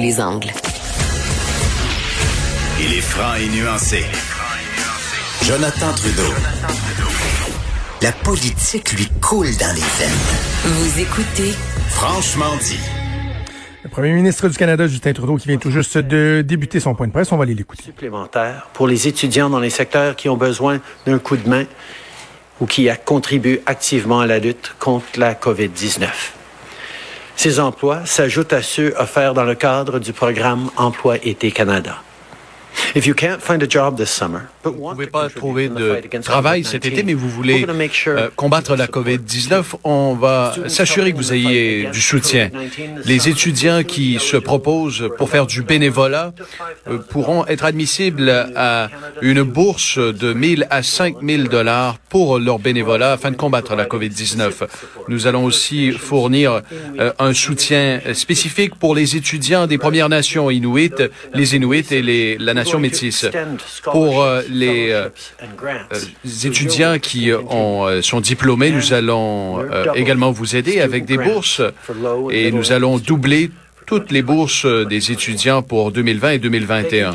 les angles. Il est franc et nuancé. Jonathan Trudeau. La politique lui coule dans les veines. Vous écoutez Franchement dit. Le premier ministre du Canada, Justin Trudeau, qui vient tout juste de débuter son point de presse. On va aller l'écouter. Supplémentaire pour les étudiants dans les secteurs qui ont besoin d'un coup de main ou qui contribuent activement à la lutte contre la COVID-19. Ces emplois s'ajoutent à ceux offerts dans le cadre du programme Emploi été Canada. Vous ne pouvez pas trouver de travail cet été, mais vous voulez euh, combattre la COVID-19, on va s'assurer que vous ayez du soutien. Les étudiants qui se proposent pour faire du bénévolat euh, pourront être admissibles à une bourse de 1000 à 5000 dollars pour leur bénévolat afin de combattre la COVID-19. Nous allons aussi fournir euh, un soutien spécifique pour les étudiants des Premières Nations inuites, les Inuits et les, la nation métisse. Pour les euh, euh, étudiants qui ont, euh, sont diplômés, nous allons également vous aider avec des bourses. et nous allons doubler toutes les bourses des étudiants pour 2020 et 2021.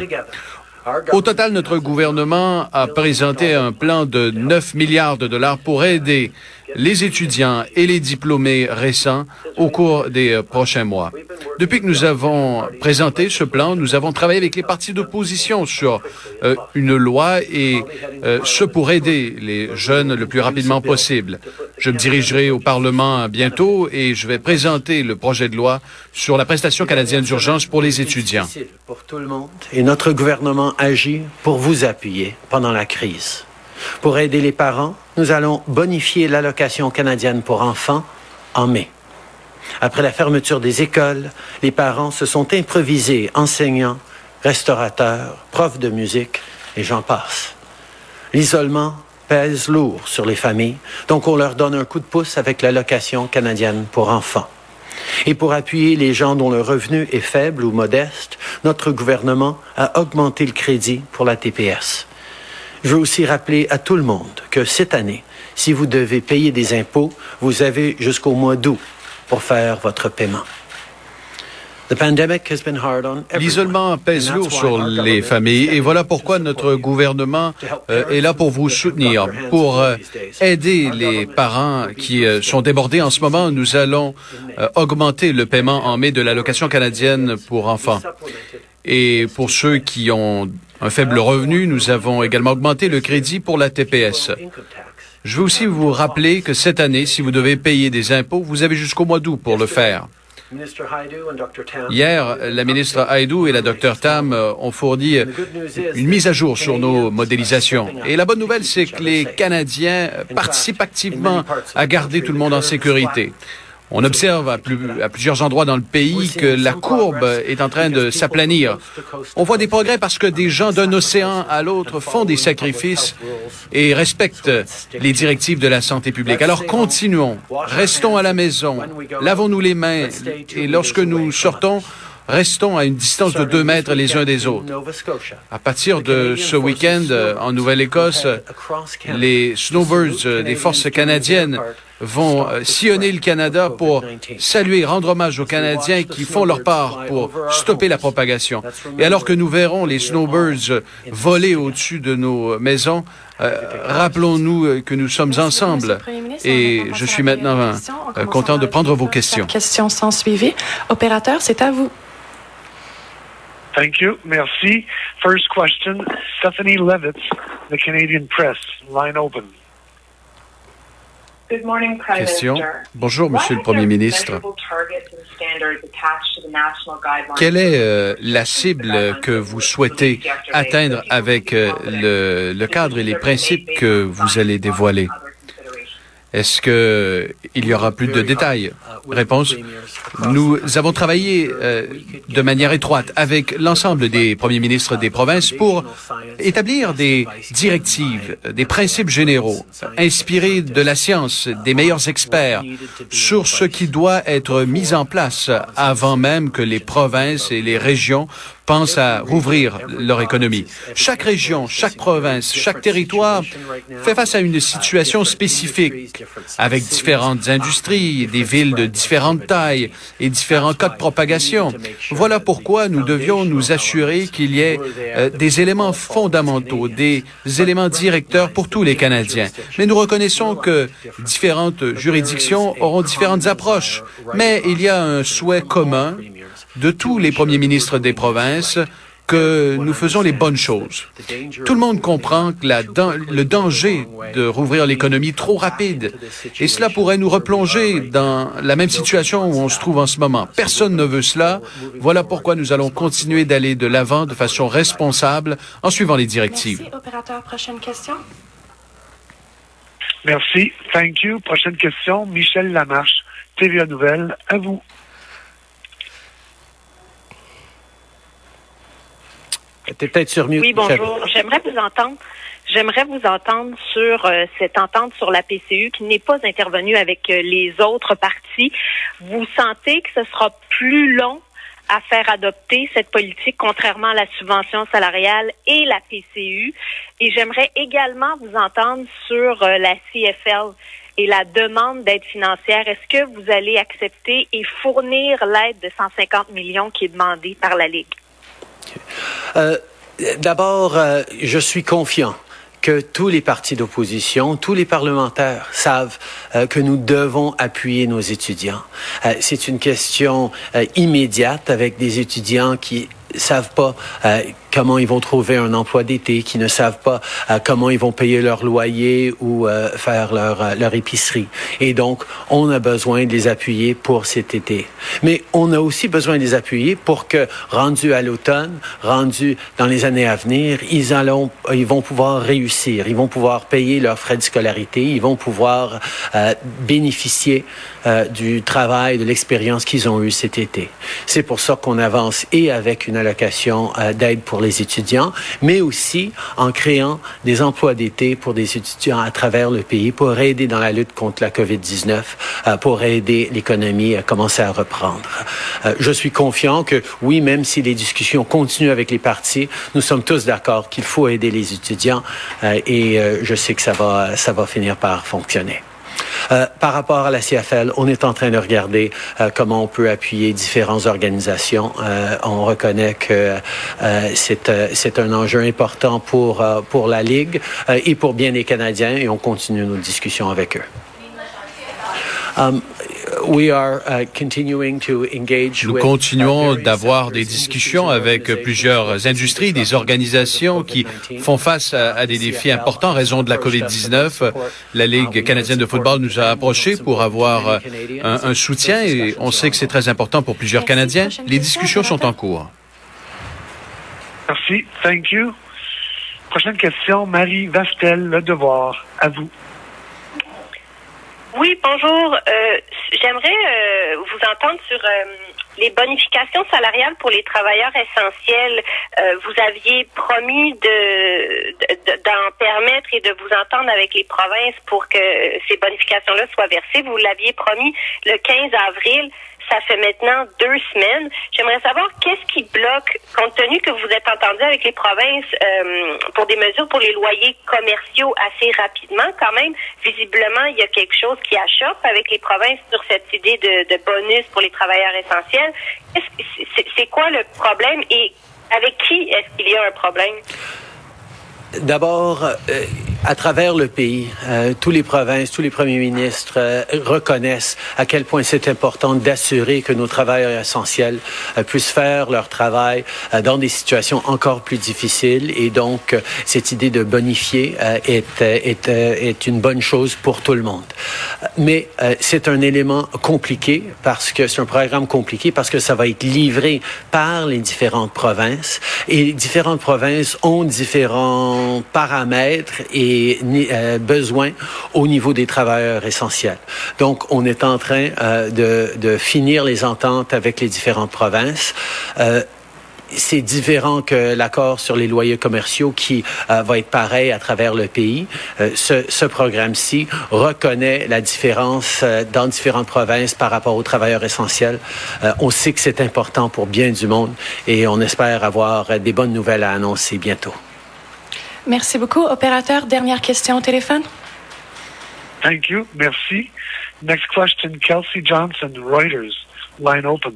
Au total, notre gouvernement a présenté un plan de 9 milliards de dollars pour aider les étudiants et les diplômés récents au cours des euh, prochains mois. Depuis que nous avons présenté ce plan, nous avons travaillé avec les partis d'opposition sur euh, une loi et euh, ce pour aider les jeunes le plus rapidement possible. Je me dirigerai au Parlement bientôt et je vais présenter le projet de loi sur la prestation canadienne d'urgence pour les étudiants. Pour tout le monde. Et notre gouvernement agit pour vous appuyer pendant la crise. Pour aider les parents, nous allons bonifier l'allocation canadienne pour enfants en mai. Après la fermeture des écoles, les parents se sont improvisés enseignants, restaurateurs, profs de musique et j'en passe. L'isolement pèse lourd sur les familles, donc on leur donne un coup de pouce avec l'allocation canadienne pour enfants. Et pour appuyer les gens dont le revenu est faible ou modeste, notre gouvernement a augmenté le crédit pour la TPS. Je veux aussi rappeler à tout le monde que cette année, si vous devez payer des impôts, vous avez jusqu'au mois d'août pour faire votre paiement. L'isolement pèse lourd sur les familles et voilà pourquoi notre gouvernement euh, est là pour vous soutenir. Pour euh, aider les parents qui euh, sont débordés en ce moment, nous allons augmenter le paiement en mai de l'allocation canadienne pour enfants. Et pour ceux qui ont un faible revenu, nous avons également augmenté le crédit pour la TPS. Je veux aussi vous rappeler que cette année, si vous devez payer des impôts, vous avez jusqu'au mois d'août pour le faire. Hier, la ministre Haidou et la Dr Tam euh, ont fourni une mise à jour sur nos modélisations. Et la bonne nouvelle, c'est que les Canadiens participent activement à garder tout le monde en sécurité. On observe à, plusieurs endroits dans le pays que la courbe est en train de s'aplanir. On voit des progrès parce que des gens d'un océan à l'autre font des sacrifices et respectent les directives de la santé publique. Alors continuons, restons à la maison, lavons-nous les mains. et lorsque nous sortons, restons à une distance de deux mètres les uns des autres. À partir de ce week-end, en Nouvelle-Écosse, les snowbirds des forces canadiennes vont euh, sillonner le Canada pour saluer, rendre hommage aux Canadiens qui font leur part pour stopper la propagation. Et alors que nous verrons les snowbirds voler au-dessus de nos maisons, euh, rappelons-nous euh, que nous sommes ensemble. Et je suis maintenant content de prendre vos questions. Questions sans suivi. Opérateur, c'est à vous. Thank you. Merci. First question, Stephanie Levitz, The Canadian Press. Line open. Question. Bonjour, Monsieur le Premier ministre. Quelle est euh, la cible que vous souhaitez atteindre avec euh, le, le cadre et les principes que vous allez dévoiler? Est-ce qu'il y aura plus de détails? Réponse. Nous avons travaillé euh, de manière étroite avec l'ensemble des premiers ministres des provinces pour établir des directives, des principes généraux, inspirés de la science, des meilleurs experts, sur ce qui doit être mis en place avant même que les provinces et les régions pensent à rouvrir leur économie. Chaque région, chaque province, chaque territoire fait face à une situation spécifique avec différentes industries, des villes de différentes tailles et différents cas de propagation. Voilà pourquoi nous devions nous assurer qu'il y ait euh, des éléments fondamentaux, des éléments directeurs pour tous les Canadiens. Mais nous reconnaissons que différentes juridictions auront différentes approches. Mais il y a un souhait commun de tous les premiers ministres des provinces que nous faisons les bonnes choses. Tout le monde comprend que la, le danger de rouvrir l'économie trop rapide, et cela pourrait nous replonger dans la même situation où on se trouve en ce moment. Personne ne veut cela. Voilà pourquoi nous allons continuer d'aller de l'avant de façon responsable en suivant les directives. Merci, opérateur. Prochaine question. Merci. Thank you. Prochaine question. Michel Lamarche, TVA Nouvelle. À vous. Peut-être sur Oui, bonjour. J'aimerais vous entendre. J'aimerais vous entendre sur euh, cette entente sur la PCU qui n'est pas intervenue avec euh, les autres partis. Vous sentez que ce sera plus long à faire adopter cette politique, contrairement à la subvention salariale et la PCU. Et j'aimerais également vous entendre sur euh, la CFL et la demande d'aide financière. Est-ce que vous allez accepter et fournir l'aide de 150 millions qui est demandée par la Ligue? Euh, d'abord, euh, je suis confiant que tous les partis d'opposition, tous les parlementaires savent euh, que nous devons appuyer nos étudiants. c'est une question immédiate avec des étudiants qui savent pas comment ils vont trouver un emploi d'été, qui ne savent pas euh, comment ils vont payer leur loyer ou euh, faire leur, euh, leur épicerie. Et donc, on a besoin de les appuyer pour cet été. Mais on a aussi besoin de les appuyer pour que, rendu à l'automne, rendu dans les années à venir, ils, allons, ils vont pouvoir réussir, ils vont pouvoir payer leurs frais de scolarité, ils vont pouvoir bénéficier du travail, de l'expérience qu'ils ont eu cet été. C'est pour ça qu'on avance et avec une allocation d'aide pour les étudiants, mais aussi en créant des emplois d'été pour des étudiants à travers le pays pour aider dans la lutte contre la COVID-19, euh, pour aider l'économie à commencer à reprendre. Euh, je suis confiant que oui, même si les discussions continuent avec les partis, nous sommes tous d'accord qu'il faut aider les étudiants euh, et je sais que ça va, ça va finir par fonctionner. Euh, par rapport à la CFL, on est en train de regarder euh, comment on peut appuyer différentes organisations. Euh, on reconnaît que c'est un enjeu important pour, la Ligue et pour bien les Canadiens et on continue nos discussions avec eux. Nous continuons d'avoir des discussions avec plusieurs industries, des organisations qui font face à, des défis importants en raison de la COVID-19. La Ligue canadienne de football nous a approchés pour avoir euh, un, un soutien et on sait que c'est très important pour plusieurs Canadiens. Les discussions sont en cours. Merci. Thank you. Prochaine question, Marie Vastel, Le Devoir. À vous. Oui, bonjour. Euh, J'aimerais euh, vous entendre sur euh, les bonifications salariales pour les travailleurs essentiels. Euh, vous aviez promis de d'en permettre et de vous entendre avec les provinces pour que ces bonifications-là soient versées. Vous l'aviez promis le 15 avril ça fait maintenant deux semaines. J'aimerais savoir qu'est-ce qui bloque, compte tenu que vous êtes entendu avec les provinces euh, pour des mesures pour les loyers commerciaux assez rapidement. Quand même, visiblement, il y a quelque chose qui achoppe avec les provinces sur cette idée de, bonus pour les travailleurs essentiels. C'est quoi le problème et avec qui est-ce qu'il y a un problème? D'abord, euh, à travers le pays, euh, tous les provinces, tous les premiers ministres euh, reconnaissent à quel point c'est important d'assurer que nos travailleurs essentiels euh, puissent faire leur travail euh, dans des situations encore plus difficiles. Et donc, cette idée de bonifier est, est, est une bonne chose pour tout le monde. Mais c'est un élément compliqué parce que c'est un programme compliqué parce que ça va être livré par les différentes provinces et différentes provinces ont différents paramètres et euh, besoins au niveau des travailleurs essentiels. Donc, on est en train euh, de, finir les ententes avec les différentes provinces. Euh, c'est différent que l'accord sur les loyers commerciaux qui euh, va être pareil à travers le pays. Ce, programme-ci reconnaît la différence dans différentes provinces par rapport aux travailleurs essentiels. on sait que c'est important pour bien du monde et on espère avoir des bonnes nouvelles à annoncer bientôt. Merci beaucoup. Opérateur, dernière question au téléphone. Thank you. Merci. Next question, Kelsey Johnson, Reuters. Line open.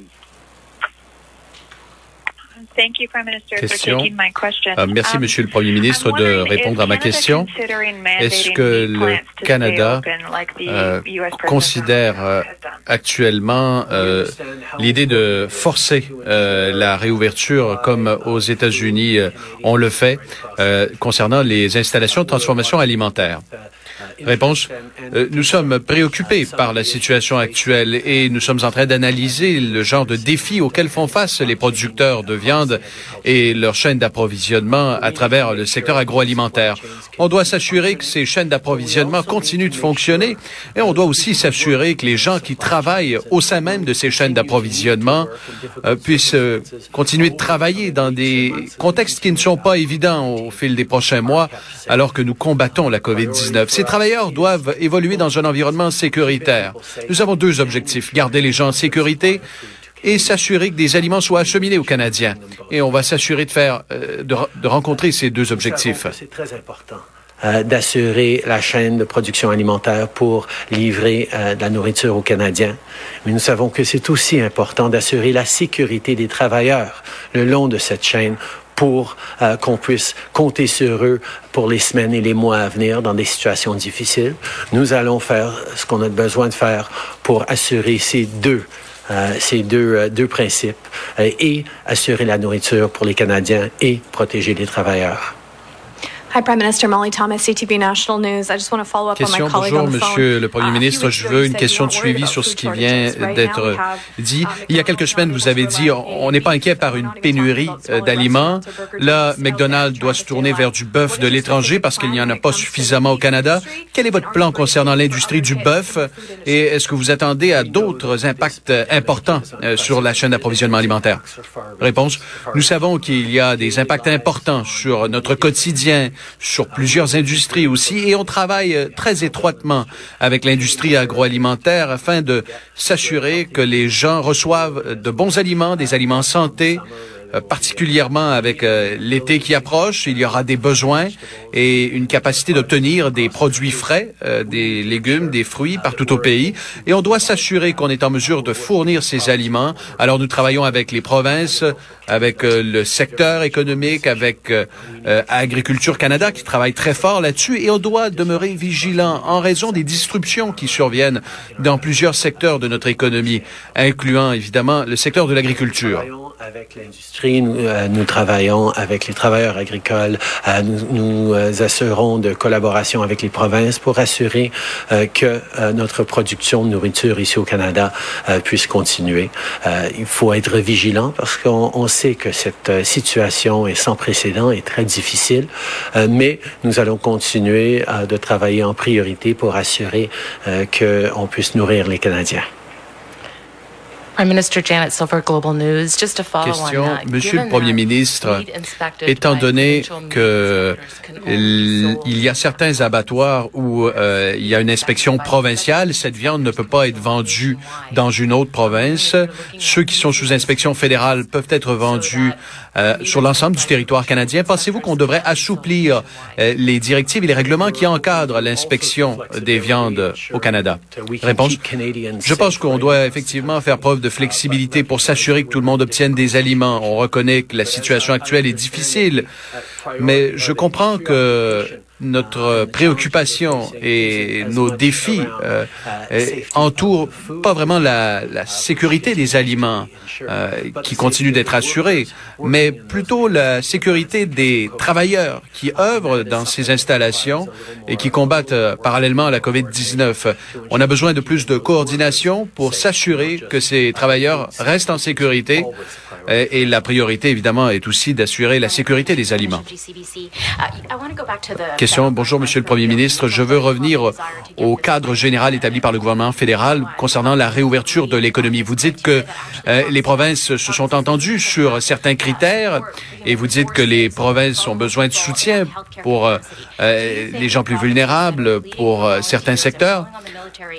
Question. Euh, merci, um, Monsieur le Premier ministre, de répondre à ma question. Est-ce que le Canada euh, considère euh, actuellement l'idée de forcer la réouverture comme aux États-Unis on le fait concernant les installations de transformation alimentaire? Réponse. Euh, nous sommes préoccupés par la situation actuelle et nous sommes en train d'analyser le genre de défis auxquels font face les producteurs de viande et leur chaîne d'approvisionnement à travers le secteur agroalimentaire. On doit s'assurer que ces chaînes d'approvisionnement continuent de fonctionner et on doit aussi s'assurer que les gens qui travaillent au sein même de ces chaînes d'approvisionnement euh, puissent euh, continuer de travailler dans des contextes qui ne sont pas évidents au fil des prochains mois alors que nous combattons la COVID-19 travailleurs doivent évoluer dans un environnement sécuritaire. Nous avons deux objectifs. Garder les gens en sécurité et s'assurer que des aliments soient acheminés aux Canadiens. Et on va s'assurer de faire, euh, de, rencontrer ces deux objectifs. C'est très important. Euh, d'assurer la chaîne de production alimentaire pour livrer euh, de la nourriture aux Canadiens. Mais nous savons que c'est aussi important d'assurer la sécurité des travailleurs le long de cette chaîne pour euh, qu'on puisse compter sur eux pour les semaines et les mois à venir dans des situations difficiles. Nous allons faire ce qu'on a besoin de faire pour assurer ces deux euh, ces deux, euh, deux principes et assurer la nourriture pour les Canadiens et protéger les travailleurs. Hi, Prime Minister Molly Thomas, CTV National News. I just want to follow up question, on my colleague bonjour, on the phone. Monsieur le Premier uh, ministre. Je veux une question de suivi sur ce qui vient d'être dit. Uh, Il y a quelques semaines, vous avez dit on n'est pas inquiet par une pénurie euh, d'aliments. Là, McDonald's doit se tourner vers du bœuf de l'étranger parce qu'il n'y en a pas suffisamment au Canada. Quel est votre plan concernant l'industrie du bœuf et est-ce que vous attendez à d'autres impacts importants euh, sur la chaîne d'approvisionnement alimentaire? Réponse. Nous savons qu'il y a des impacts importants sur notre quotidien, sur plusieurs industries aussi. Et on travaille euh, très étroitement avec l'industrie agroalimentaire afin de s'assurer que les gens reçoivent de bons aliments, des aliments santé, particulièrement avec euh, l'été qui approche, il y aura des besoins et une capacité d'obtenir des produits frais, euh, des légumes, des fruits partout au pays. Et on doit s'assurer qu'on est en mesure de fournir ces aliments. Alors nous travaillons avec les provinces, avec le secteur économique, avec Agriculture Canada qui travaille très fort là-dessus. Et on doit demeurer vigilant en raison des disruptions qui surviennent dans plusieurs secteurs de notre économie, incluant évidemment le secteur de l'agriculture. Avec l'industrie, nous, euh, nous, travaillons avec les travailleurs agricoles. Euh, nous, nous euh, assurons de collaboration avec les provinces pour assurer que notre production de nourriture ici au Canada puisse continuer. il faut être vigilant parce qu'on on sait que cette situation est sans précédent et très difficile, mais nous allons continuer de travailler en priorité pour assurer qu'on puisse nourrir les Canadiens. Question, Monsieur le Premier ministre, étant donné que il y a certains abattoirs où euh, il y a une inspection provinciale, cette viande ne peut pas être vendue dans une autre province. Ceux qui sont sous inspection fédérale peuvent être vendus euh, sur l'ensemble du territoire canadien. Pensez-vous qu'on devrait assouplir euh, les directives et les règlements qui encadrent l'inspection des viandes au Canada? Réponse. Je pense qu'on doit effectivement faire preuve de flexibilité pour s'assurer que tout le monde obtienne des aliments. On reconnaît que la situation actuelle est difficile, mais je comprends que notre préoccupation et nos défis euh, entourent pas vraiment la, la sécurité des aliments euh, qui continuent d'être assurés, mais plutôt la sécurité des travailleurs qui œuvrent dans ces installations et qui combattent euh, parallèlement la COVID-19. On a besoin de plus de coordination pour s'assurer que ces travailleurs restent en sécurité et, et la priorité, évidemment, est aussi d'assurer la sécurité des aliments. question. Bonjour, Monsieur le Premier ministre. Je veux revenir au cadre général établi par le gouvernement fédéral concernant la réouverture de l'économie. Vous dites que euh, les provinces se sont entendues sur certains critères et vous dites que les provinces ont besoin de soutien pour euh, les gens plus vulnérables, pour certains secteurs.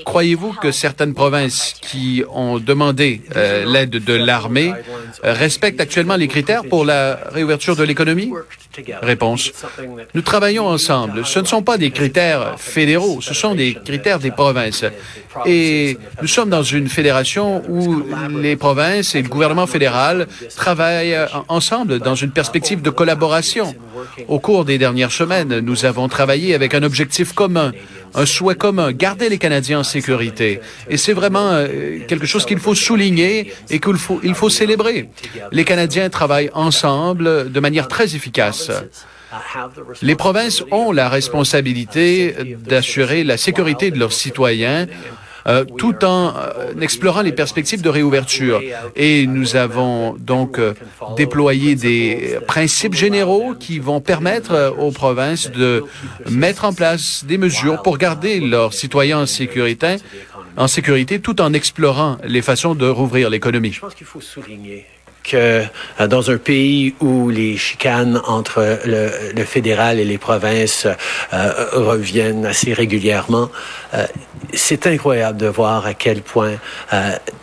Croyez-vous que certaines provinces qui ont demandé l'aide de l'armée respectent actuellement les critères pour la réouverture de l'économie? Réponse. Nous travaillons ensemble. Ce ne sont pas des critères fédéraux, ce sont des critères des provinces. Et nous sommes dans une fédération où les provinces et le gouvernement fédéral travaillent ensemble dans une perspective de collaboration. Au cours des dernières semaines, nous avons travaillé avec un objectif commun, un souhait commun, garder les Canadiens en sécurité. Et c'est vraiment euh, quelque chose qu'il faut souligner et qu'il faut, célébrer. Les Canadiens travaillent ensemble de manière très efficace. Les provinces ont la responsabilité d'assurer la sécurité de leurs citoyens euh, tout en euh, explorant les perspectives de réouverture. Et nous avons donc euh, déployé des principes généraux qui vont permettre aux provinces de mettre en place des mesures pour garder leurs citoyens en sécurité, en sécurité tout en explorant les façons de rouvrir l'économie. Je pense qu'il faut souligner que euh, dans un pays où les chicanes entre le, fédéral et les provinces euh, reviennent assez régulièrement, euh, c'est incroyable de voir à quel point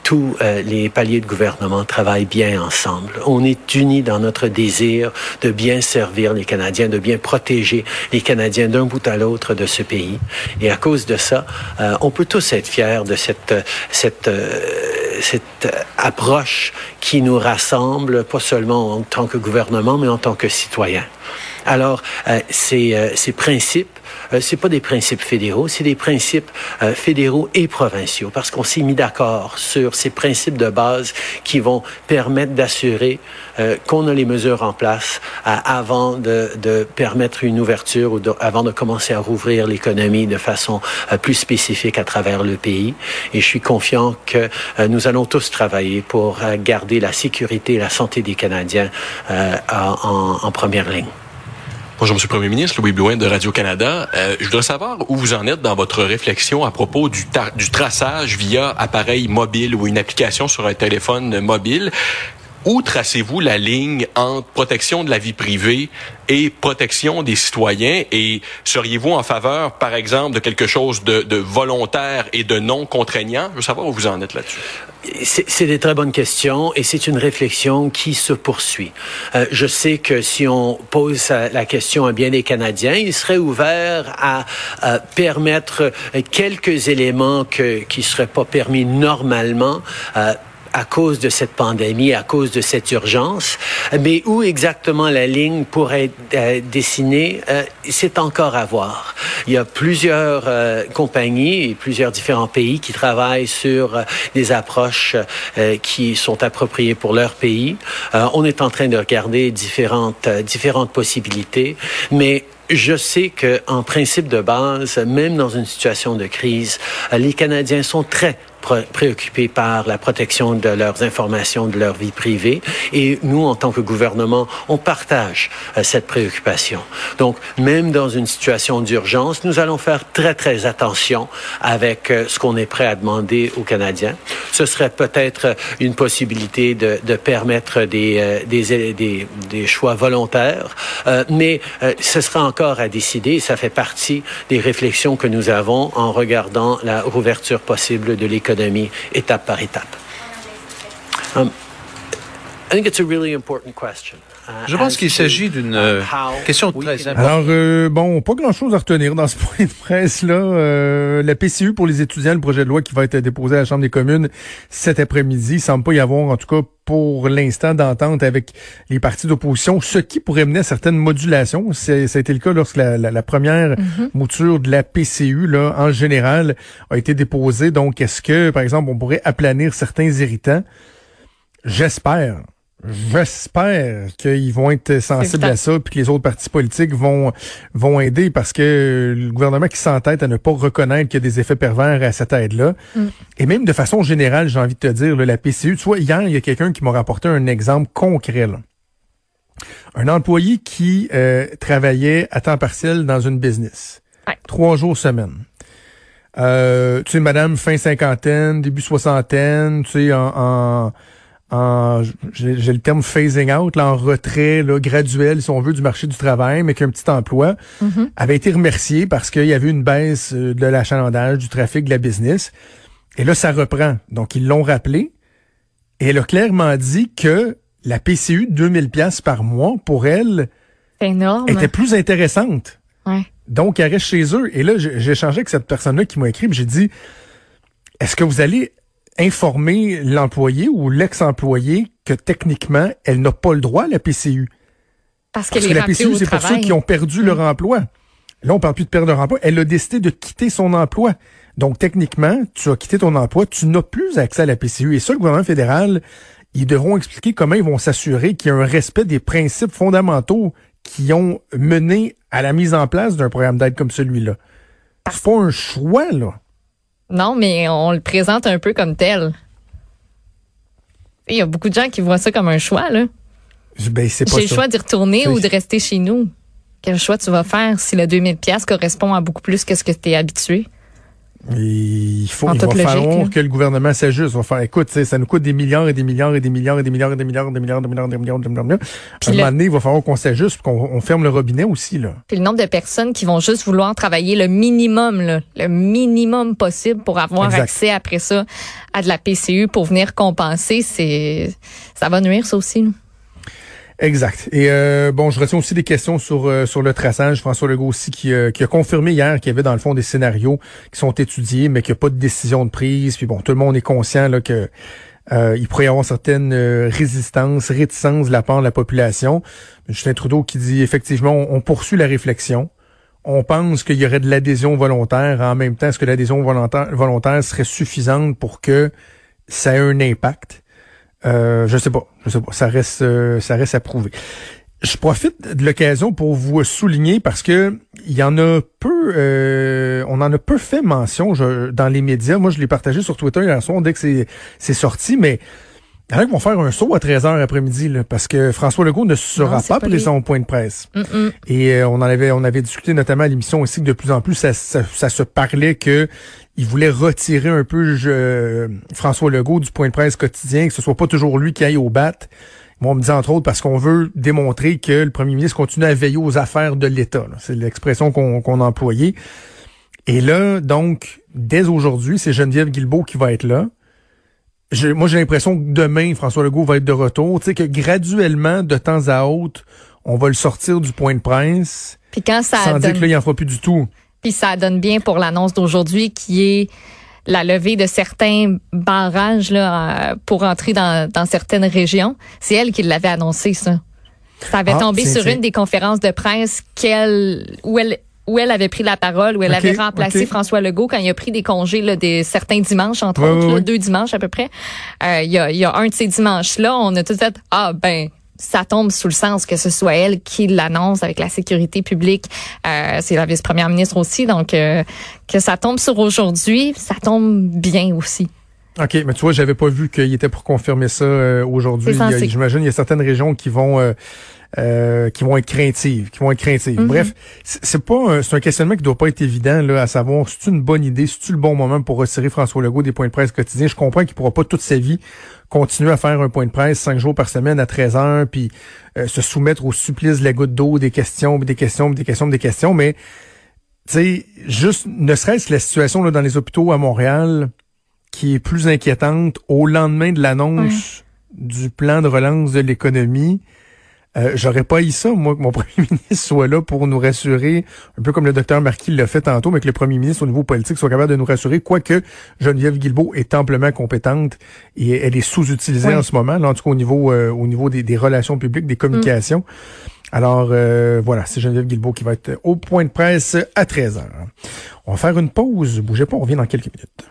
tous les paliers de gouvernement travaillent bien ensemble. On est unis dans notre désir de bien servir les Canadiens, de bien protéger les Canadiens d'un bout à l'autre de ce pays. Et à cause de ça, on peut tous être fiers de cette cette cette approche qui nous rassemble, pas seulement en tant que gouvernement, mais en tant que citoyen. Alors, euh, ces, euh, ces principes euh, c'est pas des principes fédéraux, c'est des principes euh, fédéraux et provinciaux, parce qu'on s'est mis d'accord sur ces principes de base qui vont permettre d'assurer euh, qu'on a les mesures en place avant de, de, permettre une ouverture ou avant de commencer à rouvrir l'économie de façon plus spécifique à travers le pays. Et je suis confiant que nous allons tous travailler pour garder la sécurité et la santé des Canadiens en, en première ligne. Bonjour, Monsieur le Premier ministre, Louis Blouin de Radio-Canada. Euh, je voudrais savoir où vous en êtes dans votre réflexion à propos du, du traçage via appareil mobile ou une application sur un téléphone mobile. Où tracez-vous la ligne entre protection de la vie privée et protection des citoyens? Et seriez-vous en faveur, par exemple, de quelque chose de, de volontaire et de non contraignant? Je veux savoir où vous en êtes là-dessus. C'est des très bonnes questions et c'est une réflexion qui se poursuit. Euh, je sais que si on pose la question à bien des Canadiens, ils seraient ouverts à, permettre quelques éléments que, qui seraient pas permis normalement euh, à cause de cette pandémie, à cause de cette urgence. Mais où exactement la ligne pourrait être euh, dessinée, euh, c'est encore à voir. Il y a plusieurs euh, compagnies et plusieurs différents pays qui travaillent sur des approches qui sont appropriées pour leur pays. on est en train de regarder différentes différentes possibilités, mais je sais que en principe de base, même dans une situation de crise, les Canadiens sont très préoccupés par la protection de leurs informations, de leur vie privée. Et nous, en tant que gouvernement, on partage euh, cette préoccupation. Donc, même dans une situation d'urgence, nous allons faire très, très attention avec euh, ce qu'on est prêt à demander aux Canadiens. Ce serait peut-être une possibilité de, de permettre des, euh, des, des, des, choix volontaires, mais ce sera encore à décider. Ça fait partie des réflexions que nous avons en regardant la rouverture possible de l'économie étape par étape. Um, I think it's a really important question. Je pense qu'il s'agit d'une euh, question très importante. Alors, euh, bon, pas grand-chose à retenir dans ce point de presse-là. Euh, la PCU pour les étudiants, le projet de loi qui va être déposé à la Chambre des communes cet après-midi, il semble pas y avoir, en tout cas pour l'instant, d'entente avec les partis d'opposition, ce qui pourrait mener à certaines modulations. Ça a été le cas lorsque la, première mm-hmm. mouture de la PCU, là, en général, a été déposée. Donc, est-ce que, par exemple, on pourrait aplanir certains irritants? J'espère. J'espère qu'ils vont être sensibles à ça, puis que les autres partis politiques vont vont aider, parce que le gouvernement qui s'entête à ne pas reconnaître qu'il y a des effets pervers à cette aide-là. Mm. Et même de façon générale, j'ai envie de te dire, la PCU, tu vois, hier, il y a quelqu'un qui m'a rapporté un exemple concret. Un employé qui euh, travaillait à temps partiel dans une business. Trois jours semaine. Euh, tu sais, madame fin cinquantaine, début soixantaine, tu sais, en, en, j'ai le terme phasing out, là, en retrait là, graduel, si on veut, du marché du travail, mais qu'un petit emploi, mm-hmm. avait été remercié parce qu'il y avait une baisse euh, de l'achalandage, du trafic, de la business. Et là, ça reprend. Donc, ils l'ont rappelé. Et elle a clairement dit que la PCU de 2000 pièces par mois, pour elle, était plus intéressante. Donc, elle reste chez eux. Et là, j'ai échangé avec cette personne-là qui m'a écrit, j'ai dit, est-ce que vous allez informer l'employé ou l'ex-employé que techniquement, elle n'a pas le droit à la PCU? Parce, que la PCU, c'est pour ceux qui ont perdu leur mm. emploi. Là, on parle plus de perdre leur emploi. Elle a décidé de quitter son emploi. Donc, techniquement, tu as quitté ton emploi, tu n'as plus accès à la PCU. Et ça, le gouvernement fédéral, ils devront expliquer comment ils vont s'assurer qu'il y a un respect des principes fondamentaux qui ont mené à la mise en place d'un programme d'aide comme celui-là. C'est pas un choix, là. Non, mais on le présente un peu comme tel. Il y a beaucoup de gens qui voient ça comme un choix, là. Ben, J'ai le choix d'y retourner ou de rester chez nous. Quel choix tu vas faire si le 2000 pièces correspond à beaucoup plus que ce que tu es habitué? Il faut, il va falloir que le gouvernement s'ajuste. On va faire, écoute, ça nous coûte des milliards et des milliards et des milliards et des milliards et des milliards et des milliards, des milliards, des milliards, des milliards, des milliards. À un moment donné, il va falloir qu'on s'ajuste, qu'on ferme le robinet aussi, là. Puis le nombre de personnes qui vont juste vouloir travailler le minimum, là, le minimum possible pour avoir accès après ça à de la PCU pour venir compenser, c'est, ça va nuire ça aussi, là. Exact. Et euh, bon, je retiens aussi des questions sur euh, sur le traçage. François Legault aussi qui, euh, qui a confirmé hier qu'il y avait dans le fond des scénarios qui sont étudiés, mais qu'il n'y a pas de décision de prise. Puis bon, tout le monde est conscient là que il pourrait y avoir certaines résistances, réticences de la part de la population. Justin Trudeau qui dit effectivement, on, poursuit la réflexion. On pense qu'il y aurait de l'adhésion volontaire. En même temps, est-ce que l'adhésion volontaire serait suffisante pour que ça ait un impact? Euh, je sais pas, je sais pas. Ça reste, euh, ça reste à prouver. Je profite de l'occasion pour vous souligner parce que il y en a peu, euh, on en a peu fait mention dans les médias. Moi, je l'ai partagé sur Twitter hier soir dès que c'est sorti, mais il y en a qui vont faire un saut à 13h après-midi parce que François Legault ne sera pas, présent au point de presse. Et euh, on en avait on avait discuté notamment à l'émission aussi que de plus en plus ça, ça, se parlait que il voulait retirer un peu François Legault du point de presse quotidien, que ce soit pas toujours lui qui aille au bat. Moi, on me dit entre autres parce qu'on veut démontrer que le premier ministre continue à veiller aux affaires de l'État. C'est l'expression qu'on qu'on a employée. Et là, donc, dès aujourd'hui, c'est Geneviève Guilbeault qui va être là moi, j'ai l'impression que demain, François Legault va être de retour. Tu sais, que graduellement, de temps à autre, on va le sortir du point de presse. Puis quand ça sans dire que là, il en fera plus du tout. Puis ça donne bien pour l'annonce d'aujourd'hui qui est la levée de certains barrages là, euh, pour entrer dans, dans certaines régions. C'est elle qui l'avait annoncé, ça. Ça avait ah, tombé sur une des conférences de presse qu'elle, où elle où elle avait pris la parole, où elle avait remplacé François Legault quand il a pris des congés là, des certains dimanches, entre autres, deux dimanches à peu près. Euh, il y, a, y a un de ces dimanches-là, on a tout fait ah ben ça tombe sous le sens que ce soit elle qui l'annonce avec la sécurité publique. Euh, c'est la vice-première ministre aussi, donc euh, que ça tombe sur aujourd'hui, ça tombe bien aussi. OK, mais tu vois, j'avais pas vu qu'il était pour confirmer ça euh, aujourd'hui. J'imagine il y a certaines régions qui vont euh, euh, qui vont être craintives, qui vont être craintives. Mm-hmm. Bref, c'est pas c'est un questionnement qui doit pas être évident là, à savoir si c'est une bonne idée, si c'est le bon moment pour retirer François Legault des points de presse quotidiens? Je comprends qu'il pourra pas toute sa vie continuer à faire un point de presse cinq jours par semaine à 13 heures, puis se soumettre au supplice de la goutte d'eau, des questions, des questions, des questions, des questions, mais tu sais, juste ne serait-ce la situation là, dans les hôpitaux à Montréal qui est plus inquiétante au lendemain de l'annonce du plan de relance de l'économie. Euh, J'aurais pas eu ça, moi, que mon premier ministre soit là pour nous rassurer, un peu comme le docteur Marquis l'a fait tantôt, mais que le premier ministre au niveau politique soit capable de nous rassurer, quoique Geneviève Guilbeault est amplement compétente et elle est sous-utilisée en ce moment, là, en tout cas au niveau, euh, au niveau des, relations publiques, des communications. Alors euh, voilà, c'est Geneviève Guilbeault qui va être au point de presse à 13h. On va faire une pause. Bougez pas, on revient dans quelques minutes.